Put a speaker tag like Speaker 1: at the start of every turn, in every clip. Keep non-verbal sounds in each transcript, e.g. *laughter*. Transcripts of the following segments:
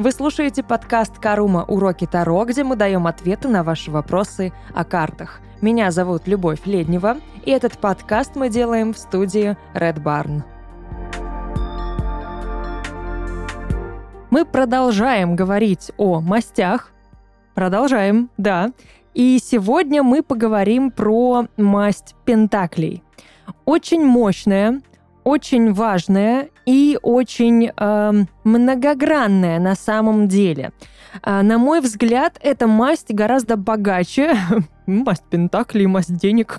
Speaker 1: Вы слушаете подкаст «Карума. Уроки Таро», где мы даем ответы на ваши вопросы о картах. Меня зовут Любовь Леднева, и этот подкаст мы делаем в студии Red Barn. Мы продолжаем говорить о мастях. Продолжаем, да. И сегодня мы поговорим про масть пентаклей. Очень мощная, очень важная и очень э, многогранная на самом деле. Э, на мой взгляд, эта масть гораздо богаче, *laughs* масть пентаклей, масть денег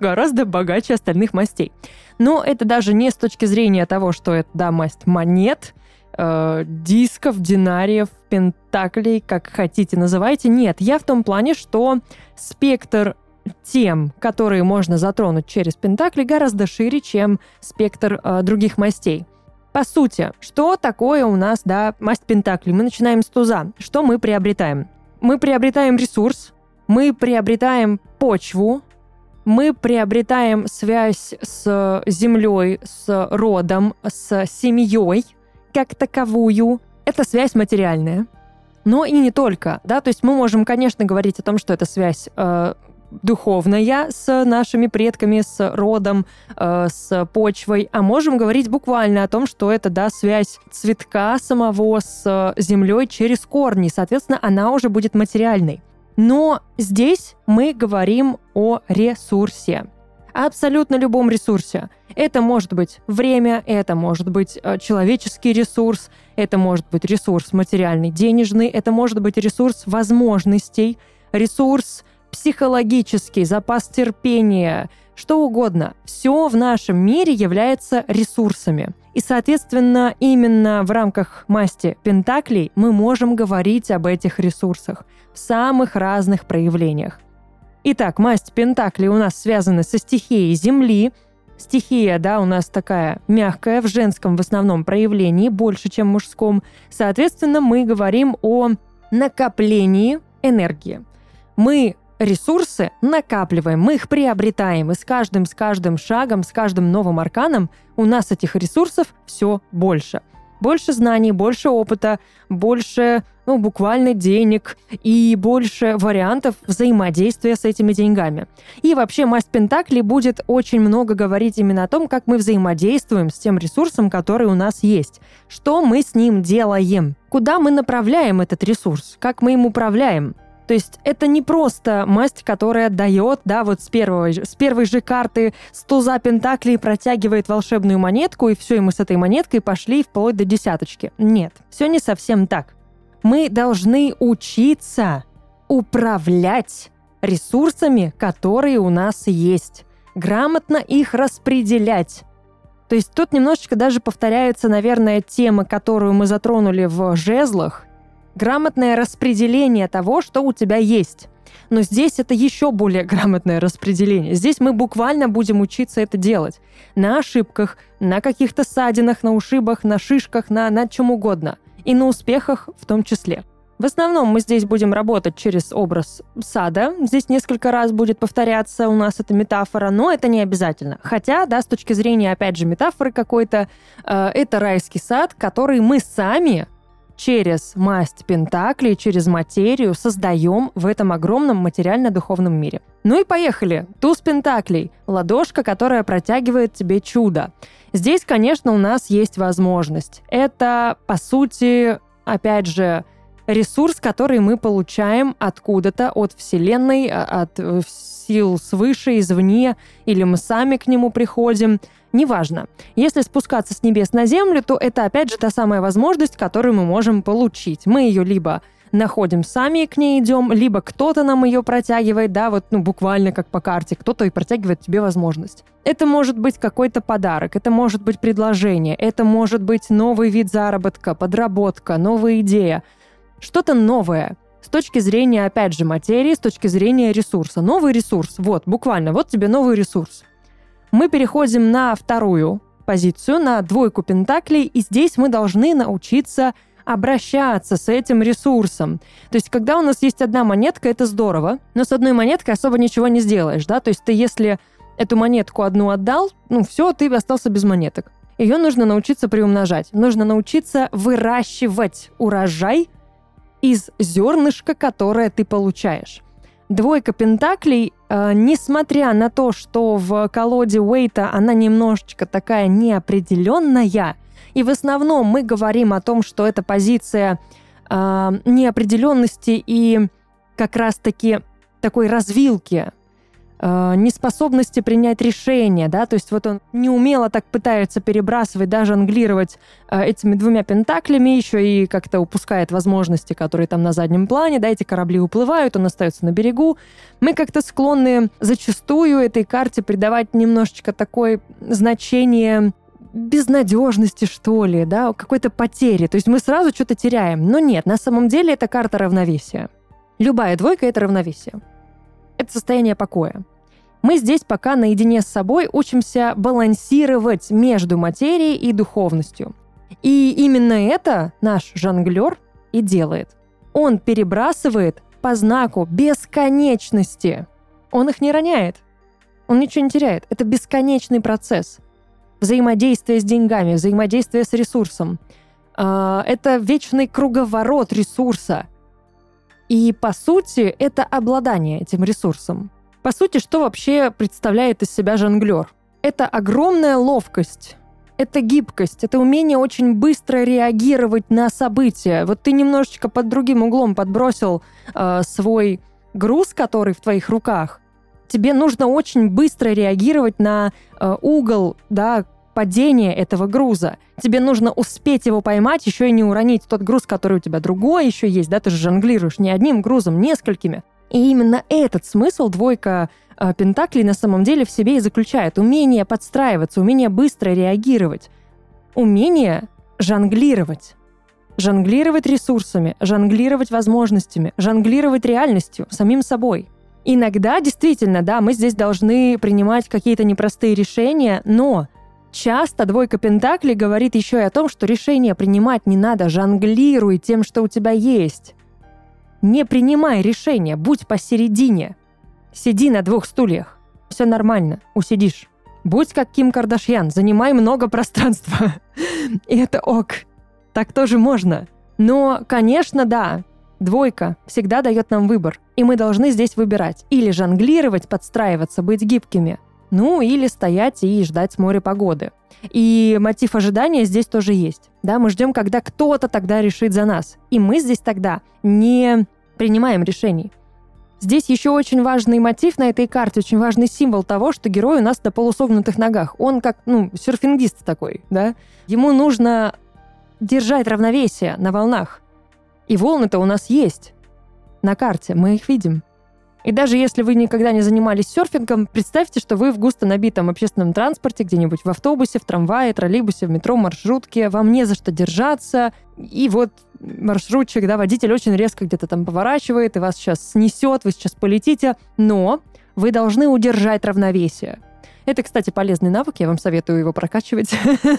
Speaker 1: гораздо богаче остальных мастей. Но это даже не с точки зрения того, что это, да, масть монет, э, дисков, динариев, пентаклей, как хотите называйте. Нет, я в том плане, что спектр тем, которые можно затронуть через Пентакли, гораздо шире, чем спектр э, других мастей. По сути, что такое у нас, да, масть Пентакли? Мы начинаем с туза. Что мы приобретаем? Мы приобретаем ресурс, мы приобретаем почву, мы приобретаем связь с землей, с родом, с семьей как таковую. Это связь материальная. Но и не только, да, то есть мы можем, конечно, говорить о том, что это связь э, духовная с нашими предками, с родом, э, с почвой, а можем говорить буквально о том, что это, да, связь цветка самого с землей через корни, соответственно, она уже будет материальной. Но здесь мы говорим о ресурсе абсолютно любом ресурсе. Это может быть время, это может быть э, человеческий ресурс, это может быть ресурс материальный, денежный, это может быть ресурс возможностей, ресурс психологический, запас терпения, что угодно. Все в нашем мире является ресурсами. И, соответственно, именно в рамках масти Пентаклей мы можем говорить об этих ресурсах в самых разных проявлениях. Итак, масть Пентаклей у нас связана со стихией Земли. Стихия, да, у нас такая мягкая, в женском в основном проявлении, больше, чем в мужском. Соответственно, мы говорим о накоплении энергии. Мы ресурсы накапливаем, мы их приобретаем, и с каждым, с каждым шагом, с каждым новым арканом у нас этих ресурсов все больше. Больше знаний, больше опыта, больше, ну, буквально денег и больше вариантов взаимодействия с этими деньгами. И вообще масть Пентакли будет очень много говорить именно о том, как мы взаимодействуем с тем ресурсом, который у нас есть. Что мы с ним делаем? Куда мы направляем этот ресурс? Как мы им управляем? То есть это не просто масть, которая дает, да, вот с, первого, с первой же карты с туза пентаклей протягивает волшебную монетку, и все, и мы с этой монеткой пошли вплоть до десяточки. Нет, все не совсем так. Мы должны учиться управлять ресурсами, которые у нас есть, грамотно их распределять. То есть тут немножечко даже повторяется, наверное, тема, которую мы затронули в жезлах, грамотное распределение того, что у тебя есть. Но здесь это еще более грамотное распределение. Здесь мы буквально будем учиться это делать. На ошибках, на каких-то ссадинах, на ушибах, на шишках, на, на чем угодно. И на успехах в том числе. В основном мы здесь будем работать через образ сада. Здесь несколько раз будет повторяться у нас эта метафора, но это не обязательно. Хотя, да, с точки зрения, опять же, метафоры какой-то, э, это райский сад, который мы сами через масть Пентаклей, через материю создаем в этом огромном материально-духовном мире. Ну и поехали. Туз Пентаклей – ладошка, которая протягивает тебе чудо. Здесь, конечно, у нас есть возможность. Это, по сути, опять же, ресурс, который мы получаем откуда-то, от Вселенной, а, от э, сил свыше, извне, или мы сами к нему приходим – Неважно. Если спускаться с небес на землю, то это опять же та самая возможность, которую мы можем получить. Мы ее либо находим сами к ней идем, либо кто-то нам ее протягивает, да, вот, ну, буквально как по карте, кто-то и протягивает тебе возможность. Это может быть какой-то подарок, это может быть предложение, это может быть новый вид заработка, подработка, новая идея, что-то новое. С точки зрения, опять же, материи, с точки зрения ресурса. Новый ресурс, вот, буквально, вот тебе новый ресурс. Мы переходим на вторую позицию, на двойку пентаклей, и здесь мы должны научиться обращаться с этим ресурсом. То есть, когда у нас есть одна монетка, это здорово, но с одной монеткой особо ничего не сделаешь, да, то есть ты если эту монетку одну отдал, ну все, ты остался без монеток. Ее нужно научиться приумножать. Нужно научиться выращивать урожай из зернышка, которое ты получаешь. Двойка пентаклей, э, несмотря на то, что в колоде Уэйта она немножечко такая неопределенная, и в основном мы говорим о том, что это позиция э, неопределенности и как раз-таки такой развилки, э, неспособности принять решение, да, то есть вот он неумело так пытается перебрасывать, даже англировать э, этими двумя пентаклями, еще и как-то упускает возможности, которые там на заднем плане, да, эти корабли уплывают, он остается на берегу. Мы как-то склонны зачастую этой карте придавать немножечко такое значение безнадежности, что ли, да, какой-то потери. То есть мы сразу что-то теряем. Но нет, на самом деле это карта равновесия. Любая двойка — это равновесие. Это состояние покоя. Мы здесь пока наедине с собой учимся балансировать между материей и духовностью. И именно это наш жонглер и делает. Он перебрасывает по знаку бесконечности. Он их не роняет. Он ничего не теряет. Это бесконечный процесс. Взаимодействие с деньгами, взаимодействие с ресурсом. А, это вечный круговорот ресурса. И, по сути, это обладание этим ресурсом. По сути, что вообще представляет из себя жонглер? Это огромная ловкость, это гибкость, это умение очень быстро реагировать на события. Вот ты немножечко под другим углом подбросил э, свой груз, который в твоих руках. Тебе нужно очень быстро реагировать на э, угол, да, падения этого груза. Тебе нужно успеть его поймать, еще и не уронить тот груз, который у тебя другой еще есть, да, ты же жонглируешь не одним грузом, несколькими. И именно этот смысл двойка э, Пентаклей на самом деле в себе и заключает. Умение подстраиваться, умение быстро реагировать, умение жонглировать. Жонглировать ресурсами, жонглировать возможностями, жонглировать реальностью, самим собой. Иногда действительно, да, мы здесь должны принимать какие-то непростые решения, но часто двойка Пентаклей говорит еще и о том, что решение принимать не надо, жонглируй тем, что у тебя есть. Не принимай решения, будь посередине. Сиди на двух стульях. Все нормально, усидишь. Будь как Ким Кардашьян, занимай много пространства. *laughs* И это ок. Так тоже можно. Но, конечно, да, двойка всегда дает нам выбор. И мы должны здесь выбирать. Или жонглировать, подстраиваться, быть гибкими. Ну, или стоять и ждать море погоды. И мотив ожидания здесь тоже есть. Да, мы ждем, когда кто-то тогда решит за нас. И мы здесь тогда не принимаем решений. Здесь еще очень важный мотив на этой карте, очень важный символ того, что герой у нас на полусогнутых ногах. Он как, ну, серфингист такой, да? Ему нужно держать равновесие на волнах. И волны-то у нас есть на карте, мы их видим. И даже если вы никогда не занимались серфингом, представьте, что вы в густо набитом общественном транспорте, где-нибудь в автобусе, в трамвае, троллейбусе, в метро, маршрутке, вам не за что держаться, и вот маршрутчик, да, водитель очень резко где-то там поворачивает, и вас сейчас снесет, вы сейчас полетите, но вы должны удержать равновесие. Это, кстати, полезный навык, я вам советую его прокачивать,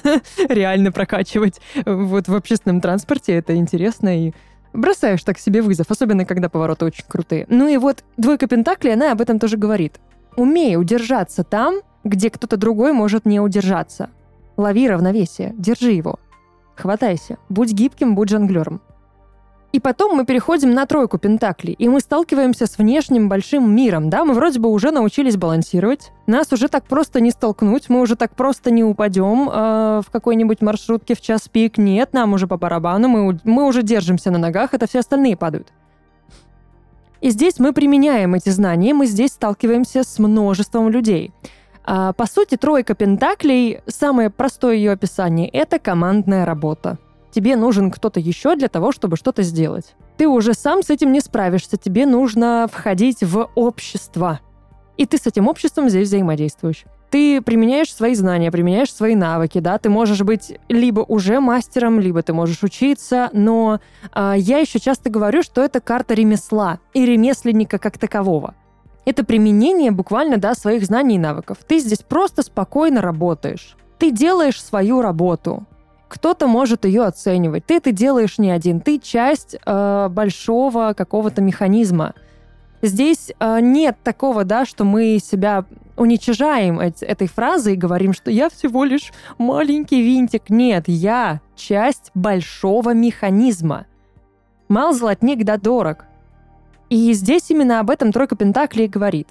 Speaker 1: *laughs* реально прокачивать. Вот в общественном транспорте это интересно и бросаешь так себе вызов, особенно когда повороты очень крутые. Ну и вот двойка Пентаклей, она об этом тоже говорит. Умей удержаться там, где кто-то другой может не удержаться. Лови равновесие, держи его. Хватайся, будь гибким, будь жонглером. И потом мы переходим на тройку пентаклей, и мы сталкиваемся с внешним большим миром, да, мы вроде бы уже научились балансировать, нас уже так просто не столкнуть, мы уже так просто не упадем э, в какой-нибудь маршрутке в час пик, нет, нам уже по барабану, мы, мы уже держимся на ногах, это все остальные падают. И здесь мы применяем эти знания, мы здесь сталкиваемся с множеством людей. А, по сути, тройка пентаклей, самое простое ее описание, это командная работа тебе нужен кто-то еще для того, чтобы что-то сделать. Ты уже сам с этим не справишься, тебе нужно входить в общество. И ты с этим обществом здесь взаимодействуешь. Ты применяешь свои знания, применяешь свои навыки, да, ты можешь быть либо уже мастером, либо ты можешь учиться, но э, я еще часто говорю, что это карта ремесла и ремесленника как такового. Это применение буквально, да, своих знаний и навыков. Ты здесь просто спокойно работаешь. Ты делаешь свою работу. Кто-то может ее оценивать. Ты это делаешь не один. Ты часть э, большого какого-то механизма. Здесь э, нет такого, да, что мы себя уничижаем этой фразой и говорим, что я всего лишь маленький винтик. Нет, я часть большого механизма. Мал золотник да дорог. И здесь именно об этом тройка Пентаклей говорит.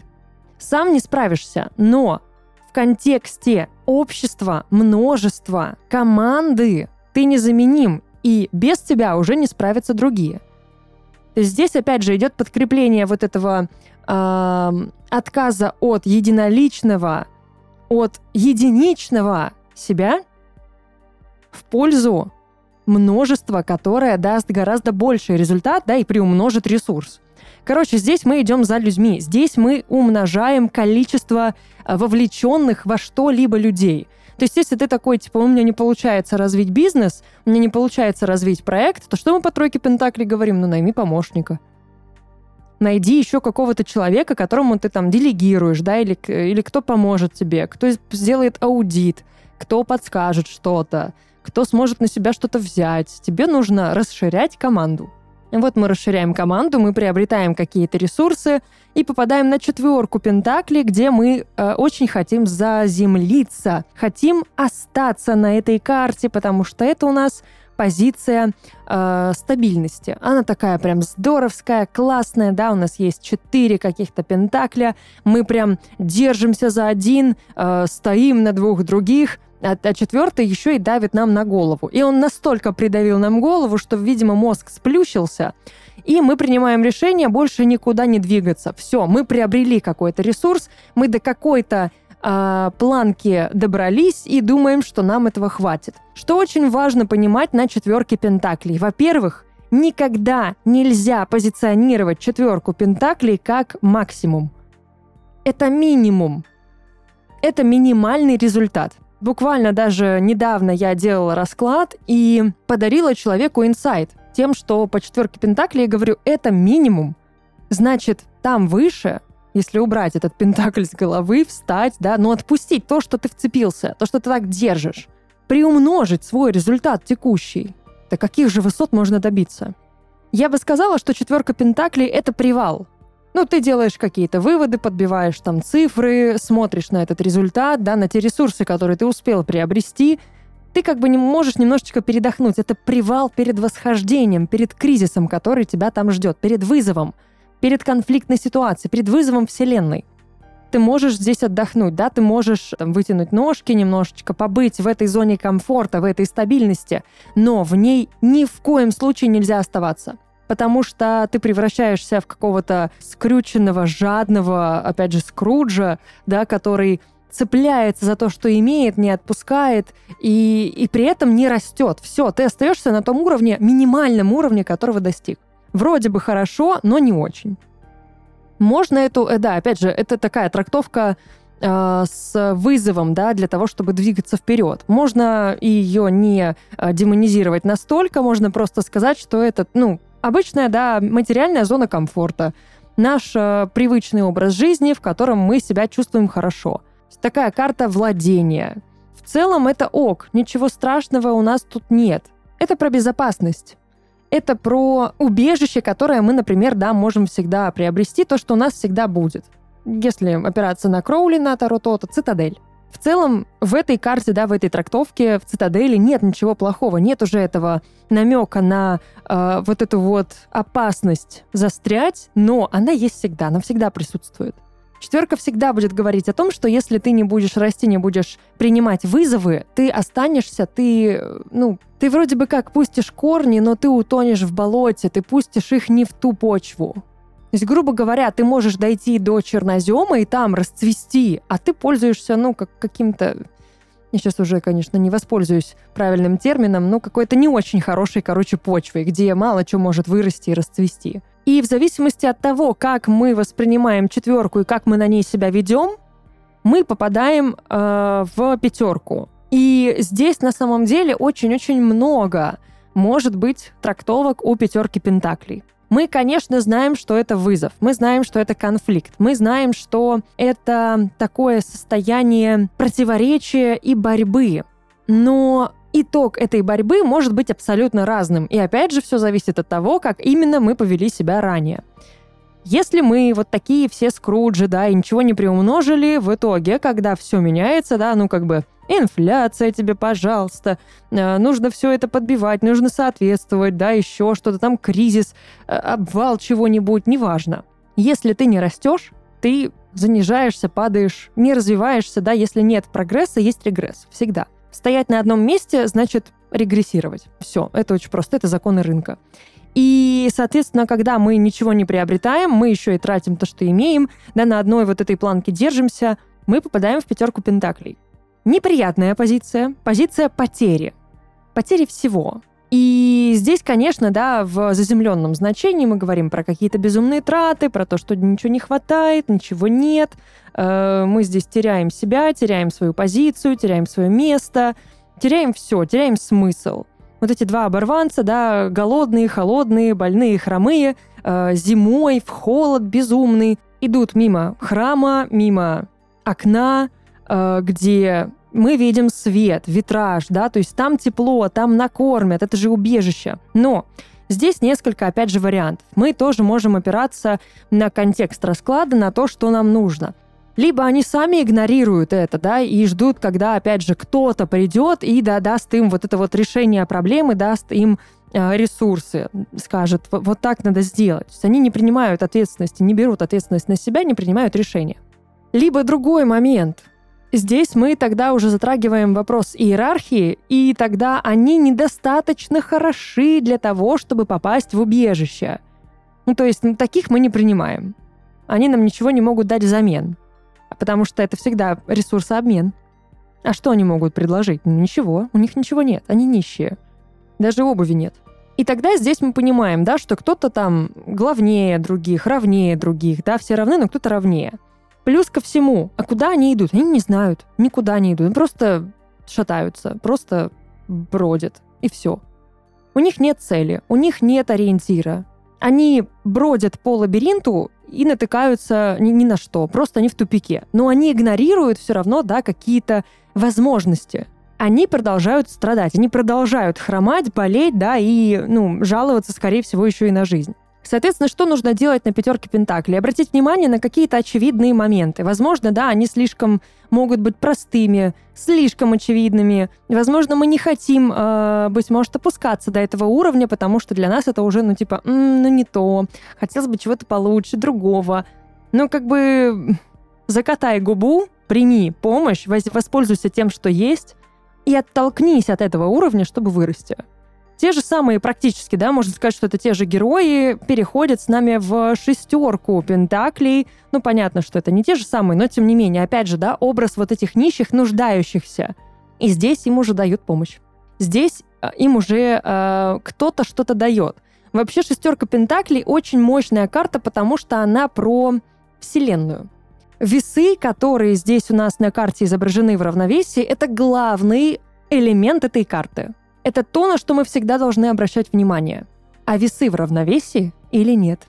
Speaker 1: Сам не справишься, но в контексте общества, множества, команды ты незаменим, и без тебя уже не справятся другие. То есть здесь опять же идет подкрепление вот этого э, отказа от единоличного, от единичного себя в пользу множества, которое даст гораздо больший результат, да, и приумножит ресурс. Короче, здесь мы идем за людьми. Здесь мы умножаем количество а, вовлеченных во что-либо людей. То есть, если ты такой, типа, у меня не получается развить бизнес, у меня не получается развить проект, то что мы по тройке Пентакли говорим? Ну, найми помощника. Найди еще какого-то человека, которому ты там делегируешь, да, или, или кто поможет тебе, кто сделает аудит, кто подскажет что-то, кто сможет на себя что-то взять. Тебе нужно расширять команду. Вот мы расширяем команду, мы приобретаем какие-то ресурсы и попадаем на четверку Пентакли, где мы э, очень хотим заземлиться, хотим остаться на этой карте, потому что это у нас позиция э, стабильности. Она такая прям здоровская, классная, да, у нас есть четыре каких-то пентакля, мы прям держимся за один, э, стоим на двух других, а, а четвертый еще и давит нам на голову. И он настолько придавил нам голову, что, видимо, мозг сплющился, и мы принимаем решение больше никуда не двигаться. Все, мы приобрели какой-то ресурс, мы до какой-то э, планки добрались и думаем, что нам этого хватит. Что очень важно понимать на четверке пентаклей. Во-первых, никогда нельзя позиционировать четверку пентаклей как максимум. Это минимум. Это минимальный результат. Буквально даже недавно я делала расклад и подарила человеку инсайт тем, что по четверке Пентаклей я говорю, это минимум. Значит, там выше, если убрать этот Пентакль с головы, встать, да, но отпустить то, что ты вцепился, то, что ты так держишь, приумножить свой результат текущий. До каких же высот можно добиться? Я бы сказала, что четверка Пентаклей — это привал. Ну, ты делаешь какие-то выводы, подбиваешь там цифры, смотришь на этот результат, да, на те ресурсы, которые ты успел приобрести. Ты как бы не можешь немножечко передохнуть. Это привал перед восхождением, перед кризисом, который тебя там ждет, перед вызовом, перед конфликтной ситуацией, перед вызовом Вселенной. Ты можешь здесь отдохнуть, да, ты можешь там, вытянуть ножки немножечко, побыть в этой зоне комфорта, в этой стабильности, но в ней ни в коем случае нельзя оставаться потому что ты превращаешься в какого-то скрюченного, жадного, опять же, скруджа, да, который цепляется за то, что имеет, не отпускает и, и при этом не растет. Все, ты остаешься на том уровне, минимальном уровне, которого достиг. Вроде бы хорошо, но не очень. Можно эту, э, да, опять же, это такая трактовка э, с вызовом, да, для того, чтобы двигаться вперед. Можно ее не э, демонизировать настолько, можно просто сказать, что это, ну, Обычная, да, материальная зона комфорта. Наш э, привычный образ жизни, в котором мы себя чувствуем хорошо. Такая карта владения. В целом это ок, ничего страшного у нас тут нет. Это про безопасность. Это про убежище, которое мы, например, да, можем всегда приобрести, то, что у нас всегда будет. Если опираться на Кроули, на Таро, то цитадель. В целом, в этой карте, да, в этой трактовке, в цитадели нет ничего плохого, нет уже этого намека на э, вот эту вот опасность застрять, но она есть всегда, она всегда присутствует. Четверка всегда будет говорить о том, что если ты не будешь расти, не будешь принимать вызовы, ты останешься, ты, ну, ты вроде бы как пустишь корни, но ты утонешь в болоте, ты пустишь их не в ту почву. То есть, грубо говоря, ты можешь дойти до чернозема и там расцвести, а ты пользуешься, ну, как каким-то... Я сейчас уже, конечно, не воспользуюсь правильным термином, но какой-то не очень хорошей, короче, почвой, где мало что может вырасти и расцвести. И в зависимости от того, как мы воспринимаем четверку и как мы на ней себя ведем, мы попадаем э, в пятерку. И здесь на самом деле очень-очень много может быть трактовок у пятерки пентаклей. Мы, конечно, знаем, что это вызов, мы знаем, что это конфликт, мы знаем, что это такое состояние противоречия и борьбы. Но итог этой борьбы может быть абсолютно разным. И опять же, все зависит от того, как именно мы повели себя ранее. Если мы вот такие все скруджи, да, и ничего не приумножили, в итоге, когда все меняется, да, ну как бы инфляция тебе, пожалуйста, э, нужно все это подбивать, нужно соответствовать, да, еще что-то там, кризис, э, обвал чего-нибудь, неважно. Если ты не растешь, ты занижаешься, падаешь, не развиваешься, да, если нет прогресса, есть регресс, всегда. Стоять на одном месте значит регрессировать. Все, это очень просто, это законы рынка. И, соответственно, когда мы ничего не приобретаем, мы еще и тратим то, что имеем, да, на одной вот этой планке держимся, мы попадаем в пятерку пентаклей. Неприятная позиция, позиция потери. Потери всего. И здесь, конечно, да, в заземленном значении мы говорим про какие-то безумные траты, про то, что ничего не хватает, ничего нет. Э, мы здесь теряем себя, теряем свою позицию, теряем свое место, теряем все, теряем смысл вот эти два оборванца, да, голодные, холодные, больные, хромые, э, зимой в холод безумный, идут мимо храма, мимо окна, э, где мы видим свет, витраж, да, то есть там тепло, там накормят, это же убежище. Но здесь несколько, опять же, вариантов. Мы тоже можем опираться на контекст расклада, на то, что нам нужно. Либо они сами игнорируют это, да, и ждут, когда, опять же, кто-то придет и да, даст им вот это вот решение проблемы, даст им э, ресурсы, скажет, вот, так надо сделать. То есть они не принимают ответственности, не берут ответственность на себя, не принимают решения. Либо другой момент. Здесь мы тогда уже затрагиваем вопрос иерархии, и тогда они недостаточно хороши для того, чтобы попасть в убежище. Ну, то есть ну, таких мы не принимаем. Они нам ничего не могут дать взамен потому что это всегда ресурсообмен. А что они могут предложить? Ну, ничего, у них ничего нет, они нищие. Даже обуви нет. И тогда здесь мы понимаем, да, что кто-то там главнее других, равнее других, да, все равны, но кто-то равнее. Плюс ко всему, а куда они идут? Они не знают, никуда не идут, просто шатаются, просто бродят, и все. У них нет цели, у них нет ориентира. Они бродят по лабиринту и натыкаются ни, ни на что, просто они в тупике. Но они игнорируют все равно, да, какие-то возможности. Они продолжают страдать, они продолжают хромать, болеть, да, и, ну, жаловаться, скорее всего, еще и на жизнь. Соответственно, что нужно делать на пятерке Пентаклей? Обратить внимание на какие-то очевидные моменты. Возможно, да, они слишком могут быть простыми, слишком очевидными. Возможно, мы не хотим, э, быть может, опускаться до этого уровня, потому что для нас это уже, ну, типа, ну, не то. Хотелось бы чего-то получше, другого. Ну, как бы закатай губу, прими помощь, воспользуйся тем, что есть, и оттолкнись от этого уровня, чтобы вырасти. Те же самые практически, да, можно сказать, что это те же герои переходят с нами в шестерку пентаклей. Ну, понятно, что это не те же самые, но тем не менее, опять же, да, образ вот этих нищих, нуждающихся. И здесь им уже дают помощь. Здесь э, им уже э, кто-то что-то дает. Вообще шестерка пентаклей очень мощная карта, потому что она про Вселенную. Весы, которые здесь у нас на карте изображены в равновесии, это главный элемент этой карты. Это то, на что мы всегда должны обращать внимание. А весы в равновесии или нет?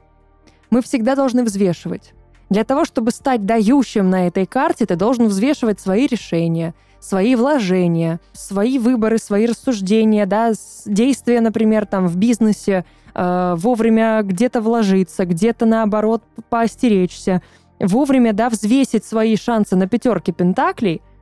Speaker 1: Мы всегда должны взвешивать. Для того, чтобы стать дающим на этой карте, ты должен взвешивать свои решения, свои вложения, свои выборы, свои рассуждения, да, действия, например, там в бизнесе, э, вовремя где-то вложиться, где-то наоборот поостеречься, вовремя, да, взвесить свои шансы на пятерке пентаклей –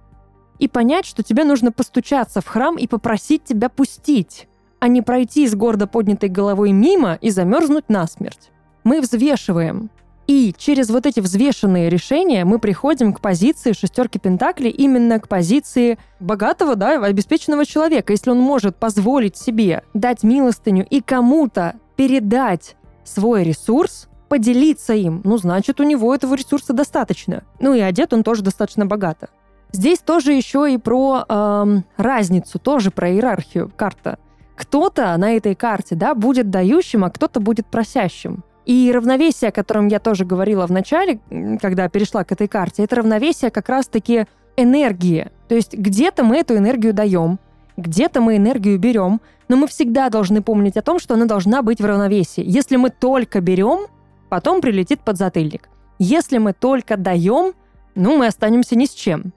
Speaker 1: и понять, что тебе нужно постучаться в храм и попросить тебя пустить, а не пройти с гордо поднятой головой мимо и замерзнуть насмерть. Мы взвешиваем. И через вот эти взвешенные решения мы приходим к позиции шестерки Пентаклей, именно к позиции богатого, да, обеспеченного человека. Если он может позволить себе дать милостыню и кому-то передать свой ресурс, поделиться им, ну, значит, у него этого ресурса достаточно. Ну и одет он тоже достаточно богато. Здесь тоже еще и про эм, разницу, тоже про иерархию карта. Кто-то на этой карте, да, будет дающим, а кто-то будет просящим. И равновесие, о котором я тоже говорила в начале, когда перешла к этой карте, это равновесие как раз-таки энергии. То есть где-то мы эту энергию даем, где-то мы энергию берем, но мы всегда должны помнить о том, что она должна быть в равновесии. Если мы только берем, потом прилетит под затыльник. Если мы только даем, ну, мы останемся ни с чем.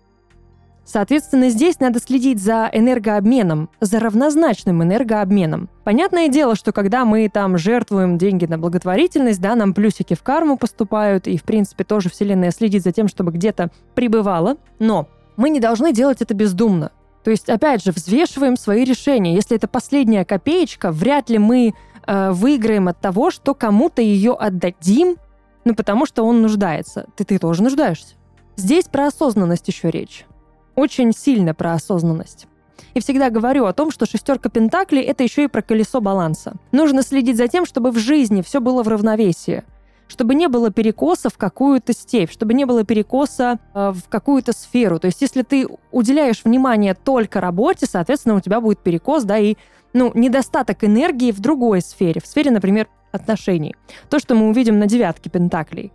Speaker 1: Соответственно, здесь надо следить за энергообменом, за равнозначным энергообменом. Понятное дело, что когда мы там жертвуем деньги на благотворительность, да, нам плюсики в карму поступают, и, в принципе, тоже Вселенная следит за тем, чтобы где-то прибывало. Но мы не должны делать это бездумно. То есть, опять же, взвешиваем свои решения. Если это последняя копеечка, вряд ли мы э, выиграем от того, что кому-то ее отдадим, ну, потому что он нуждается. Ты, ты тоже нуждаешься. Здесь про осознанность еще речь очень сильно про осознанность. И всегда говорю о том, что шестерка пентаклей — это еще и про колесо баланса. Нужно следить за тем, чтобы в жизни все было в равновесии чтобы не было перекоса в какую-то степь, чтобы не было перекоса э, в какую-то сферу. То есть, если ты уделяешь внимание только работе, соответственно, у тебя будет перекос, да, и ну, недостаток энергии в другой сфере, в сфере, например, отношений. То, что мы увидим на девятке пентаклей.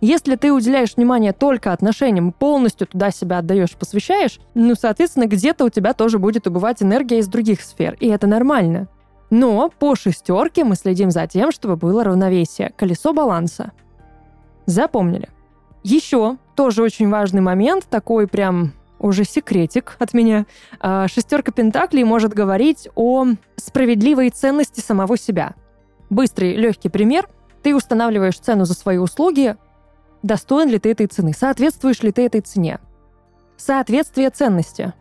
Speaker 1: Если ты уделяешь внимание только отношениям, полностью туда себя отдаешь, посвящаешь, ну, соответственно, где-то у тебя тоже будет убывать энергия из других сфер, и это нормально. Но по шестерке мы следим за тем, чтобы было равновесие, колесо баланса. Запомнили. Еще тоже очень важный момент, такой прям уже секретик от меня. А, шестерка пентаклей может говорить о справедливой ценности самого себя. Быстрый, легкий пример. Ты устанавливаешь цену за свои услуги, Достоин ли ты этой цены? Соответствуешь ли ты этой цене? Соответствие ценности.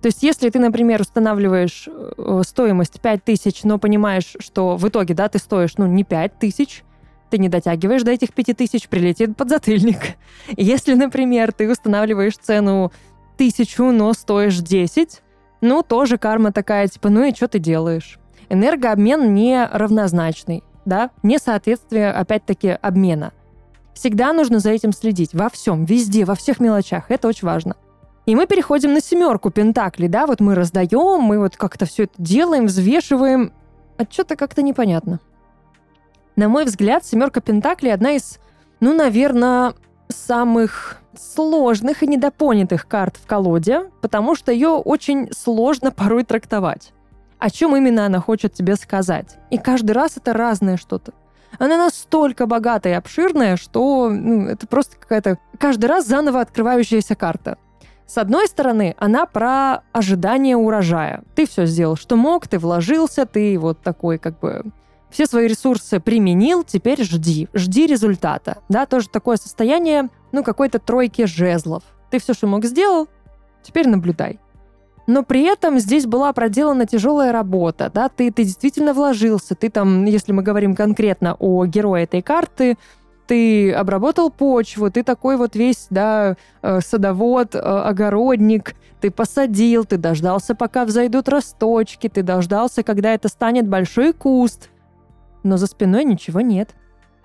Speaker 1: То есть, если ты, например, устанавливаешь э, стоимость 5000, но понимаешь, что в итоге, да, ты стоишь, ну, не 5000, ты не дотягиваешь до этих 5000, прилетит подзатыльник. *laughs* Если, например, ты устанавливаешь цену тысячу, но стоишь 10, ну, тоже карма такая, типа, ну и что ты делаешь? Энергообмен не равнозначный, да, несоответствие, опять-таки, обмена – Всегда нужно за этим следить. Во всем, везде, во всех мелочах. Это очень важно. И мы переходим на семерку пентаклей, да, вот мы раздаем, мы вот как-то все это делаем, взвешиваем, а что-то как-то непонятно. На мой взгляд, семерка пентаклей одна из, ну, наверное, самых сложных и недопонятых карт в колоде, потому что ее очень сложно порой трактовать. О чем именно она хочет тебе сказать. И каждый раз это разное что-то. Она настолько богатая и обширная, что ну, это просто какая-то каждый раз заново открывающаяся карта. С одной стороны, она про ожидание урожая. Ты все сделал, что мог, ты вложился, ты вот такой как бы все свои ресурсы применил, теперь жди, жди результата. Да, тоже такое состояние, ну, какой-то тройки жезлов. Ты все, что мог, сделал, теперь наблюдай. Но при этом здесь была проделана тяжелая работа, да, ты, ты действительно вложился, ты там, если мы говорим конкретно о герое этой карты, ты обработал почву, ты такой вот весь, да, э, садовод, э, огородник, ты посадил, ты дождался, пока взойдут росточки, ты дождался, когда это станет большой куст. Но за спиной ничего нет.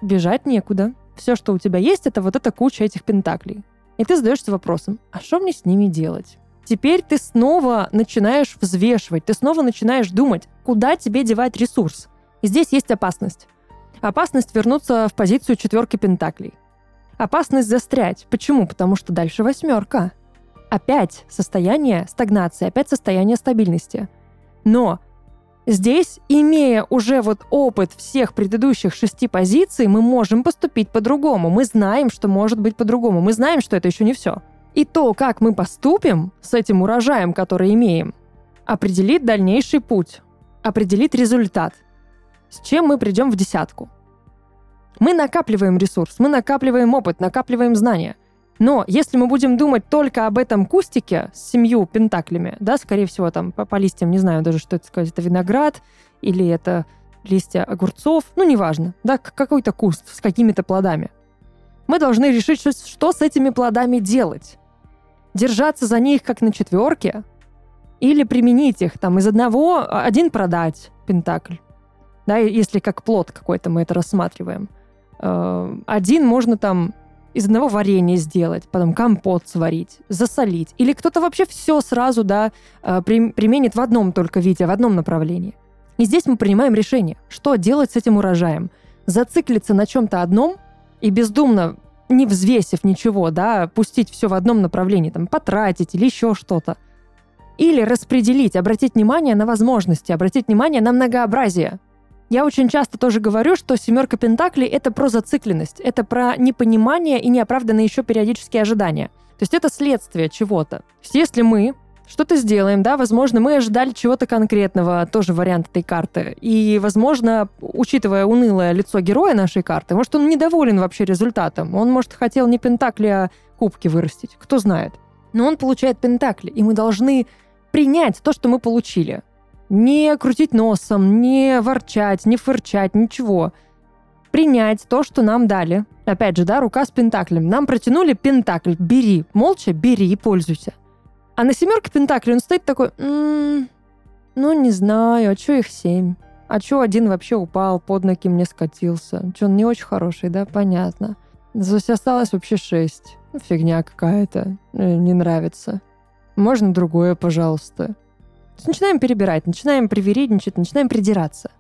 Speaker 1: Бежать некуда. Все, что у тебя есть, это вот эта куча этих пентаклей. И ты задаешься вопросом, а что мне с ними делать? Теперь ты снова начинаешь взвешивать, ты снова начинаешь думать, куда тебе девать ресурс. И здесь есть опасность. Опасность вернуться в позицию четверки пентаклей. Опасность застрять. Почему? Потому что дальше восьмерка. Опять состояние стагнации, опять состояние стабильности. Но здесь, имея уже вот опыт всех предыдущих шести позиций, мы можем поступить по-другому. Мы знаем, что может быть по-другому. Мы знаем, что это еще не все. И то, как мы поступим с этим урожаем, который имеем, определит дальнейший путь, определит результат, с чем мы придем в десятку. Мы накапливаем ресурс, мы накапливаем опыт, накапливаем знания. Но если мы будем думать только об этом кустике с семью пентаклями, да, скорее всего, там по, по листьям, не знаю даже, что это сказать, это виноград или это листья огурцов, ну, неважно, да, какой-то куст с какими-то плодами. Мы должны решить, что, что с этими плодами делать держаться за них как на четверке, или применить их там из одного, один продать пентакль, да, если как плод какой-то мы это рассматриваем. Э, один можно там из одного варенья сделать, потом компот сварить, засолить. Или кто-то вообще все сразу, да, э, применит в одном только виде, в одном направлении. И здесь мы принимаем решение, что делать с этим урожаем. Зациклиться на чем-то одном и бездумно не взвесив ничего, да, пустить все в одном направлении, там, потратить или еще что-то. Или распределить, обратить внимание на возможности, обратить внимание на многообразие. Я очень часто тоже говорю, что семерка пентаклей — это про зацикленность, это про непонимание и неоправданные еще периодические ожидания. То есть это следствие чего-то. То есть если мы что-то сделаем, да, возможно, мы ожидали чего-то конкретного, тоже вариант этой карты. И, возможно, учитывая унылое лицо героя нашей карты, может, он недоволен вообще результатом. Он, может, хотел не пентакли, а кубки вырастить. Кто знает. Но он получает пентакли, и мы должны принять то, что мы получили. Не крутить носом, не ворчать, не фырчать, ничего. Принять то, что нам дали. Опять же, да, рука с пентаклем. Нам протянули пентакль. Бери. Молча бери и пользуйся. А на семерке Пентакли он стоит такой, м-м, ну не знаю, а чё их семь? А чё один вообще упал, под ноги мне скатился? Чё он не очень хороший, да? Понятно. Здесь осталось вообще шесть. Ну, фигня какая-то. Э, не нравится. Можно другое, пожалуйста. Начинаем перебирать, начинаем привередничать, начинаем придираться.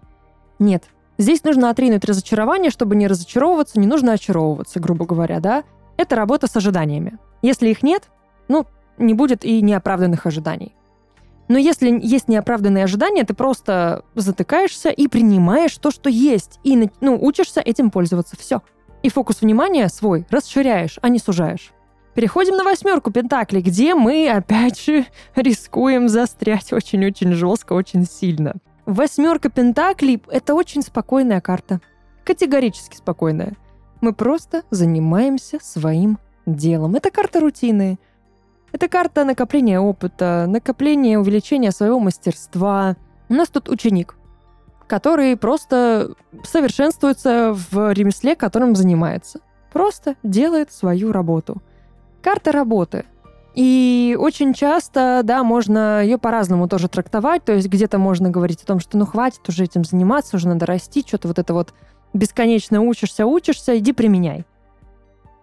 Speaker 1: Нет. Здесь нужно отринуть разочарование, чтобы не разочаровываться, не нужно очаровываться, грубо говоря, да? Это работа с ожиданиями. Если их нет, ну, не будет и неоправданных ожиданий. Но если есть неоправданные ожидания, ты просто затыкаешься и принимаешь то, что есть, и ну, учишься этим пользоваться. Все. И фокус внимания свой расширяешь, а не сужаешь. Переходим на восьмерку Пентаклей, где мы, опять же, *laughs* рискуем застрять очень-очень жестко, очень сильно. Восьмерка Пентаклей — это очень спокойная карта. Категорически спокойная. Мы просто занимаемся своим делом. Это карта рутины. Это карта накопления опыта, накопления увеличения своего мастерства. У нас тут ученик, который просто совершенствуется в ремесле, которым занимается. Просто делает свою работу. Карта работы. И очень часто, да, можно ее по-разному тоже трактовать. То есть где-то можно говорить о том, что ну хватит уже этим заниматься, уже надо расти, что-то вот это вот бесконечно учишься, учишься, иди применяй.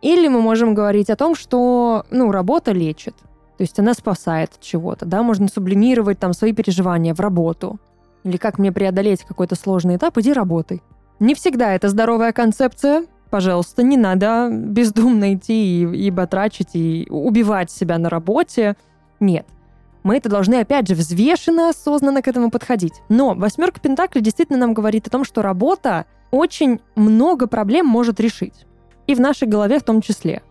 Speaker 1: Или мы можем говорить о том, что, ну, работа лечит. То есть она спасает от чего-то, да, можно сублимировать там свои переживания в работу. Или как мне преодолеть какой-то сложный этап, иди работай. Не всегда это здоровая концепция. Пожалуйста, не надо бездумно идти и, и батрачить, и убивать себя на работе. Нет. Мы это должны, опять же, взвешенно, осознанно к этому подходить. Но восьмерка Пентаклей действительно нам говорит о том, что работа очень много проблем может решить и в нашей голове в том числе.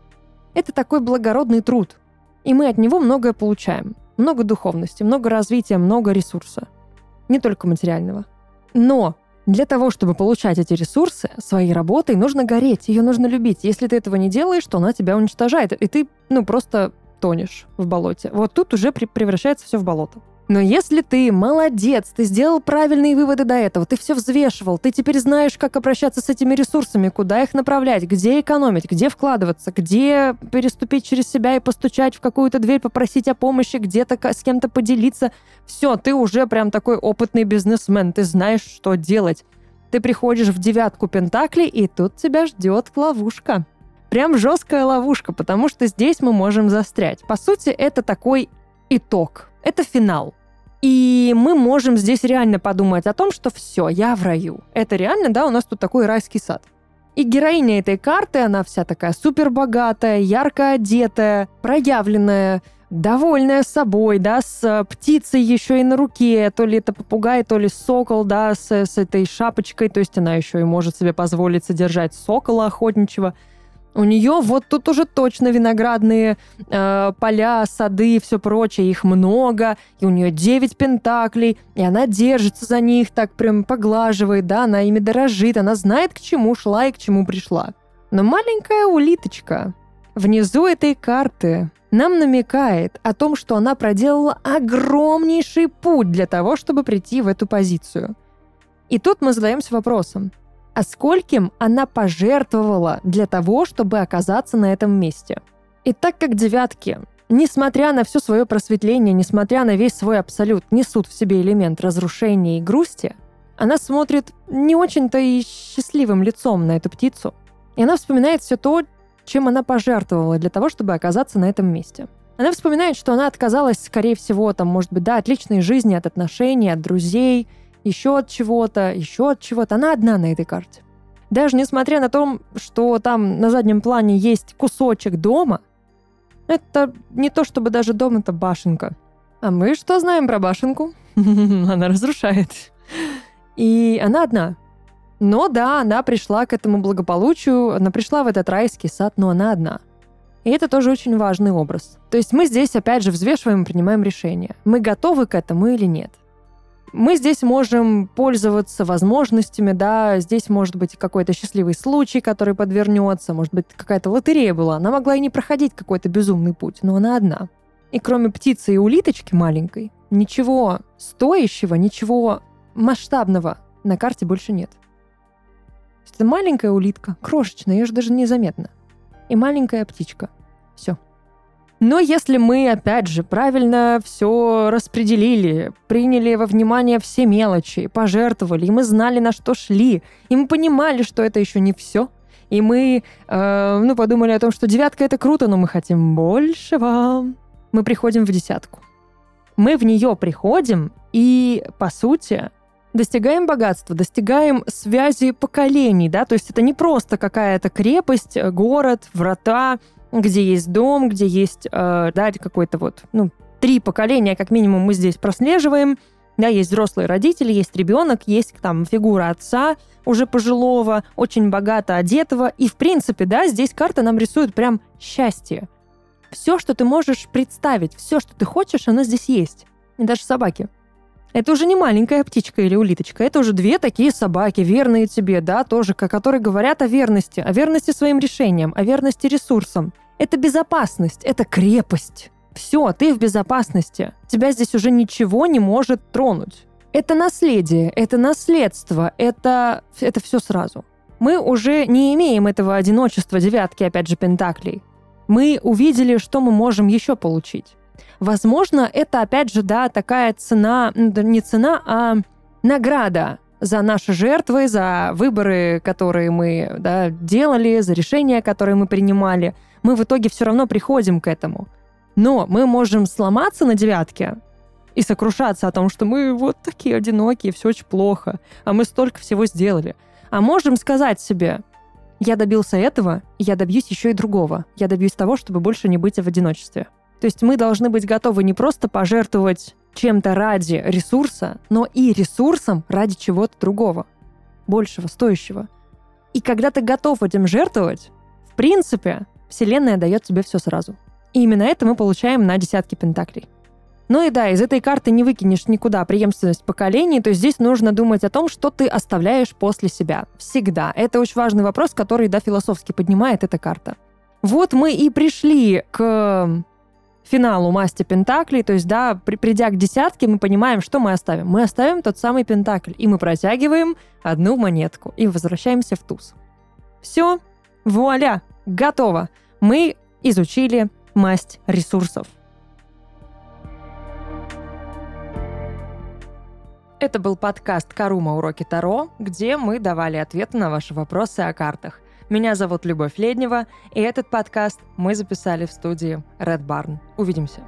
Speaker 1: Это такой благородный труд, и мы от него многое получаем. Много духовности, много развития, много ресурса. Не только материального. Но для того, чтобы получать эти ресурсы, своей работой нужно гореть, ее нужно любить. Если ты этого не делаешь, то она тебя уничтожает, и ты, ну, просто тонешь в болоте. Вот тут уже превращается все в болото. Но если ты молодец, ты сделал правильные выводы до этого, ты все взвешивал, ты теперь знаешь, как обращаться с этими ресурсами, куда их направлять, где экономить, где вкладываться, где переступить через себя и постучать в какую-то дверь, попросить о помощи, где-то с кем-то поделиться. Все, ты уже прям такой опытный бизнесмен, ты знаешь, что делать. Ты приходишь в девятку пентаклей, и тут тебя ждет ловушка. Прям жесткая ловушка, потому что здесь мы можем застрять. По сути, это такой итог это финал. И мы можем здесь реально подумать о том, что все, я в раю. Это реально, да, у нас тут такой райский сад. И героиня этой карты, она вся такая супер богатая, ярко одетая, проявленная, довольная собой, да, с птицей еще и на руке, то ли это попугай, то ли сокол, да, с, с этой шапочкой, то есть она еще и может себе позволить содержать сокола охотничьего. У нее вот тут уже точно виноградные э, поля, сады и все прочее, их много, и у нее 9 пентаклей, и она держится за них, так прям поглаживает, да, она ими дорожит, она знает, к чему шла и к чему пришла. Но маленькая улиточка внизу этой карты нам намекает о том, что она проделала огромнейший путь для того, чтобы прийти в эту позицию. И тут мы задаемся вопросом, а скольким она пожертвовала для того, чтобы оказаться на этом месте. И так как девятки, несмотря на все свое просветление, несмотря на весь свой абсолют, несут в себе элемент разрушения и грусти, она смотрит не очень-то и счастливым лицом на эту птицу. И она вспоминает все то, чем она пожертвовала для того, чтобы оказаться на этом месте. Она вспоминает, что она отказалась, скорее всего, там, может быть, да, от личной жизни, от отношений, от друзей – еще от чего-то, еще от чего-то. Она одна на этой карте. Даже несмотря на то, что там на заднем плане есть кусочек дома, это не то чтобы даже дом, это башенка. А мы что знаем про башенку? *laughs* Она разрушает. И она одна. Но да, она пришла к этому благополучию, она пришла в этот райский сад, но она одна. И это тоже очень важный образ. То есть мы здесь, опять же, взвешиваем и принимаем решение. Мы готовы к этому или нет. Мы здесь можем пользоваться возможностями, да, здесь может быть какой-то счастливый случай, который подвернется, может быть, какая-то лотерея была. Она могла и не проходить какой-то безумный путь, но она одна. И кроме птицы и улиточки маленькой, ничего стоящего, ничего масштабного на карте больше нет. Это маленькая улитка, крошечная, ее же даже незаметно. И маленькая птичка. Все. Но если мы, опять же, правильно все распределили, приняли во внимание все мелочи, пожертвовали, и мы знали, на что шли, и мы понимали, что это еще не все, и мы, э, ну, подумали о том, что девятка это круто, но мы хотим большего, мы приходим в десятку. Мы в нее приходим, и, по сути, достигаем богатства, достигаем связи поколений, да, то есть это не просто какая-то крепость, город, врата, где есть дом, где есть, э, да, какой-то вот, ну, три поколения, как минимум, мы здесь прослеживаем. Да, есть взрослые родители, есть ребенок, есть там фигура отца уже пожилого, очень богато одетого. И, в принципе, да, здесь карта нам рисует прям счастье. Все, что ты можешь представить, все, что ты хочешь, оно здесь есть. И даже собаки. Это уже не маленькая птичка или улиточка, это уже две такие собаки, верные тебе, да, тоже, которые говорят о верности, о верности своим решениям, о верности ресурсам. Это безопасность, это крепость. Все, ты в безопасности. Тебя здесь уже ничего не может тронуть. Это наследие, это наследство, это, это все сразу. Мы уже не имеем этого одиночества девятки, опять же, пентаклей. Мы увидели, что мы можем еще получить. Возможно, это, опять же, да, такая цена, не цена, а награда за наши жертвы, за выборы, которые мы да, делали, за решения, которые мы принимали – мы в итоге все равно приходим к этому. Но мы можем сломаться на девятке и сокрушаться о том, что мы вот такие одинокие, все очень плохо, а мы столько всего сделали. А можем сказать себе, я добился этого, я добьюсь еще и другого. Я добьюсь того, чтобы больше не быть в одиночестве. То есть мы должны быть готовы не просто пожертвовать чем-то ради ресурса, но и ресурсом ради чего-то другого, большего, стоящего. И когда ты готов этим жертвовать, в принципе, Вселенная дает тебе все сразу. И именно это мы получаем на десятке пентаклей. Ну и да, из этой карты не выкинешь никуда преемственность поколений, то есть здесь нужно думать о том, что ты оставляешь после себя. Всегда. Это очень важный вопрос, который, да, философски поднимает эта карта. Вот мы и пришли к финалу масти Пентаклей, то есть, да, при, придя к десятке, мы понимаем, что мы оставим. Мы оставим тот самый Пентакль, и мы протягиваем одну монетку и возвращаемся в туз. Все, вуаля, готово. Мы изучили масть ресурсов. Это был подкаст «Карума. Уроки Таро», где мы давали ответы на ваши вопросы о картах. Меня зовут Любовь Леднева, и этот подкаст мы записали в студии Red Barn. Увидимся.